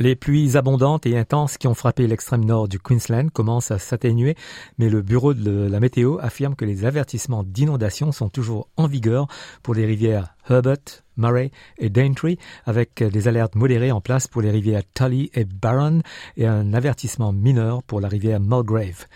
Les pluies abondantes et intenses qui ont frappé l'extrême nord du Queensland commencent à s'atténuer, mais le bureau de la météo affirme que les avertissements d'inondation sont toujours en vigueur pour les rivières Herbert, Murray et Daintree, avec des alertes modérées en place pour les rivières Tully et Barron et un avertissement mineur pour la rivière Mulgrave.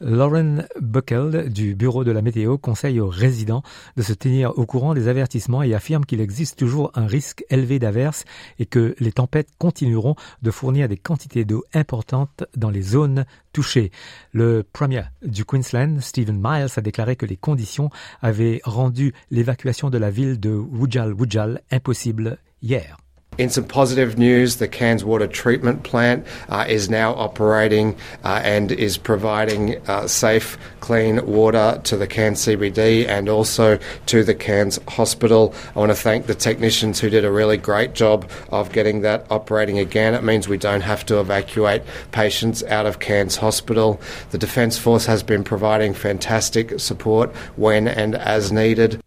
Lauren Buckle du Bureau de la météo conseille aux résidents de se tenir au courant des avertissements et affirme qu'il existe toujours un risque élevé d'averses et que les tempêtes continueront de fournir des quantités d'eau importantes dans les zones touchées. Le premier du Queensland, Stephen Miles, a déclaré que les conditions avaient rendu l'évacuation de la ville de Wujal Wujal impossible hier. In some positive news, the Cairns Water Treatment Plant uh, is now operating uh, and is providing uh, safe, clean water to the Cairns CBD and also to the Cairns Hospital. I want to thank the technicians who did a really great job of getting that operating again. It means we don't have to evacuate patients out of Cairns Hospital. The Defence Force has been providing fantastic support when and as needed.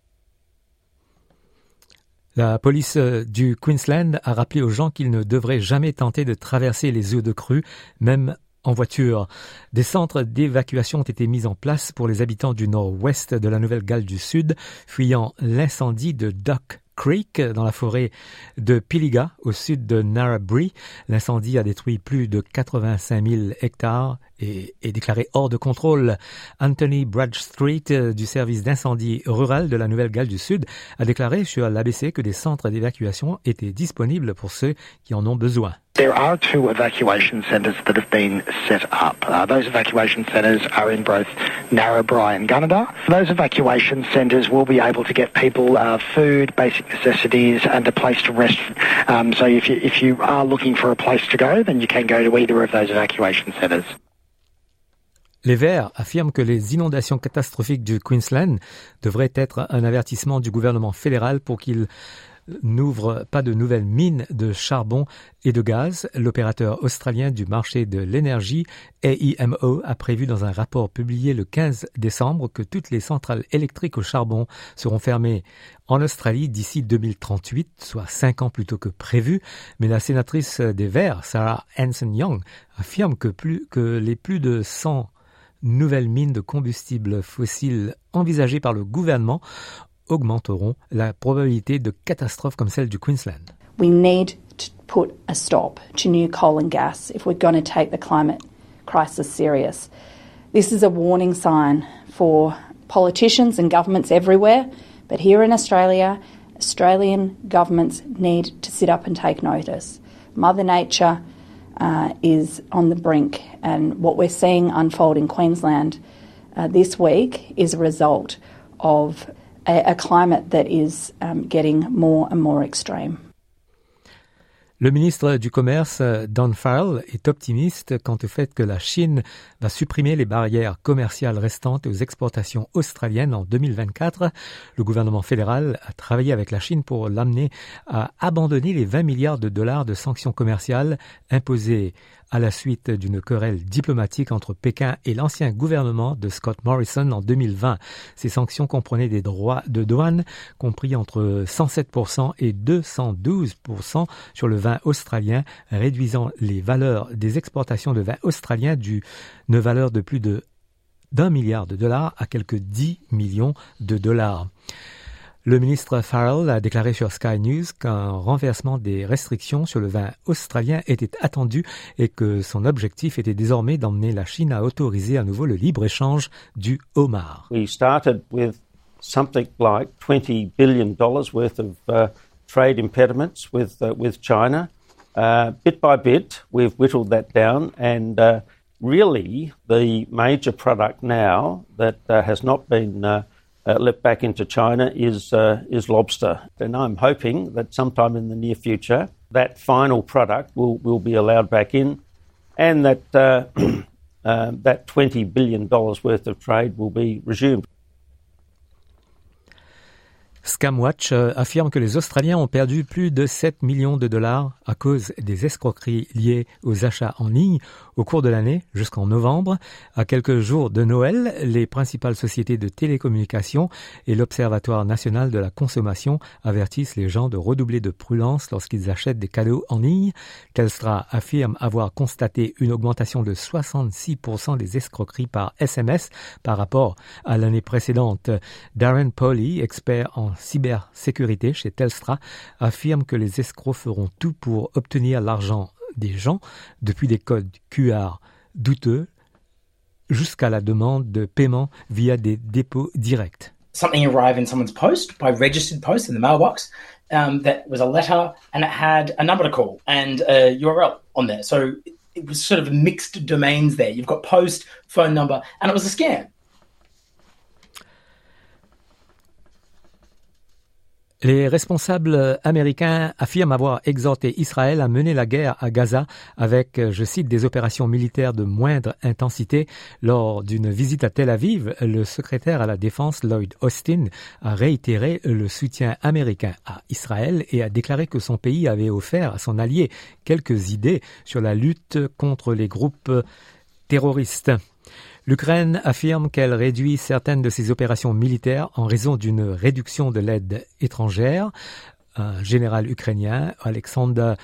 La police euh, du Queensland a rappelé aux gens qu'ils ne devraient jamais tenter de traverser les eaux de crue, même en voiture. Des centres d'évacuation ont été mis en place pour les habitants du nord-ouest de la Nouvelle-Galles du Sud, fuyant l'incendie de Duck Creek dans la forêt de Piliga au sud de Narrabri. L'incendie a détruit plus de 85 000 hectares et est déclaré hors de contrôle. Anthony Bradstreet euh, du service d'incendie rural de la Nouvelle-Galles du Sud a déclaré sur l'ABC que des centres d'évacuation étaient disponibles pour ceux qui en ont besoin. There are two evacuation centres that have been set up. Uh, those evacuation centres are in both Narrabri and Gunnedah. Those evacuation centres will be able to get people uh, food, basic necessities, and a place to rest. Um, so if you, if you are looking for a place to go, then you can go to either of those evacuation centres. Les Verts affirment que les inondations catastrophiques du Queensland devraient être un avertissement du gouvernement fédéral pour qu'il n'ouvre pas de nouvelles mines de charbon et de gaz. L'opérateur australien du marché de l'énergie, AEMO, a prévu dans un rapport publié le 15 décembre que toutes les centrales électriques au charbon seront fermées en Australie d'ici 2038, soit cinq ans plus tôt que prévu. Mais la sénatrice des Verts, Sarah Hanson Young, affirme que, que les plus de 100 nouvelles mines de combustibles fossiles envisagées par le gouvernement augmenteront la probabilité de catastrophes comme celle du Queensland. We need to put a stop to new coal and gas if we're going to take the climate crisis serious. This is a warning sign for politicians and governments everywhere, but here in Australia, Australian governments need to sit up and take notice. Mother Nature uh, is on the brink, and what we're seeing unfold in Queensland uh, this week is a result of a, a climate that is um, getting more and more extreme. Le ministre du Commerce, Don Farrell, est optimiste quant au fait que la Chine va supprimer les barrières commerciales restantes aux exportations australiennes en 2024. Le gouvernement fédéral a travaillé avec la Chine pour l'amener à abandonner les 20 milliards de dollars de sanctions commerciales imposées à la suite d'une querelle diplomatique entre Pékin et l'ancien gouvernement de Scott Morrison en 2020. Ces sanctions comprenaient des droits de douane compris entre 107% et 212% sur le vin australien, réduisant les valeurs des exportations de vin australien d'une valeur de plus de d'un milliard de dollars à quelques 10 millions de dollars. Le ministre Farrell a déclaré sur Sky News qu'un renversement des restrictions sur le vin australien était attendu et que son objectif était désormais d'emmener la Chine à autoriser à nouveau le libre-échange du homard. We started with something like 20 billion dollars worth of uh, trade impediments with uh, with China. Uh, bit by bit, we've whittled that down and uh, really the major product now that uh, has not been uh, uh, let back into China is uh, is lobster, and I'm hoping that sometime in the near future that final product will will be allowed back in, and that uh, um, that 20 billion dollars worth of trade will be resumed. Scamwatch euh, affirme que les Australiens ont perdu plus de 7 millions de dollars à cause des escroqueries liées aux achats en ligne au cours de l'année jusqu'en novembre. À quelques jours de Noël, les principales sociétés de télécommunications et l'Observatoire national de la consommation avertissent les gens de redoubler de prudence lorsqu'ils achètent des cadeaux en ligne. Telstra affirme avoir constaté une augmentation de 66% des escroqueries par SMS par rapport à l'année précédente. Darren Polly, expert en cybersécurité chez Telstra, affirme que les escrocs feront tout pour obtenir l'argent des gens, depuis des codes QR douteux jusqu'à la demande de paiement via des dépôts directs. Something arrived in someone's post by registered post in the mailbox um, that was a letter and it had a number to call and a URL on there. So it was sort of mixed domains there. You've got post, phone number, and it was a scam. Les responsables américains affirment avoir exhorté Israël à mener la guerre à Gaza avec, je cite, des opérations militaires de moindre intensité. Lors d'une visite à Tel Aviv, le secrétaire à la défense Lloyd Austin a réitéré le soutien américain à Israël et a déclaré que son pays avait offert à son allié quelques idées sur la lutte contre les groupes terroristes. L'Ukraine affirme qu'elle réduit certaines de ses opérations militaires en raison d'une réduction de l'aide étrangère. Un général ukrainien, Alexander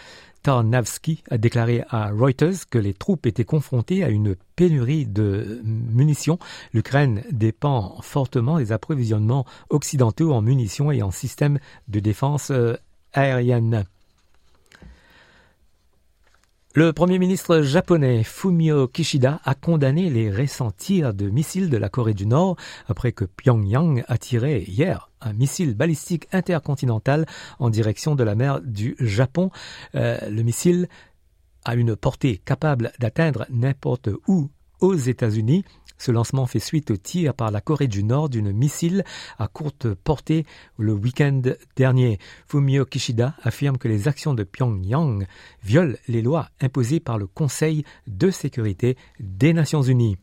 Tarnavsky, a déclaré à Reuters que les troupes étaient confrontées à une pénurie de munitions. L'Ukraine dépend fortement des approvisionnements occidentaux en munitions et en systèmes de défense euh, aérienne. Le Premier ministre japonais Fumio Kishida a condamné les récents tirs de missiles de la Corée du Nord après que Pyongyang a tiré hier un missile balistique intercontinental en direction de la mer du Japon. Euh, le missile a une portée capable d'atteindre n'importe où aux États-Unis. Ce lancement fait suite au tir par la Corée du Nord d'une missile à courte portée le week-end dernier. Fumio Kishida affirme que les actions de Pyongyang violent les lois imposées par le Conseil de sécurité des Nations Unies.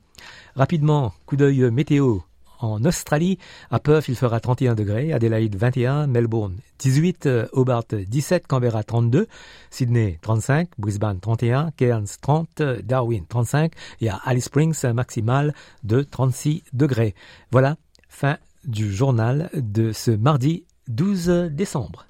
Rapidement, coup d'œil météo en Australie. À Perth, il fera 31 degrés, Adelaide 21, Melbourne 18, Hobart 17, Canberra 32, Sydney 35, Brisbane 31, Cairns 30, Darwin 35 et à Alice Springs un maximal de 36 degrés. Voilà, fin du journal de ce mardi 12 décembre.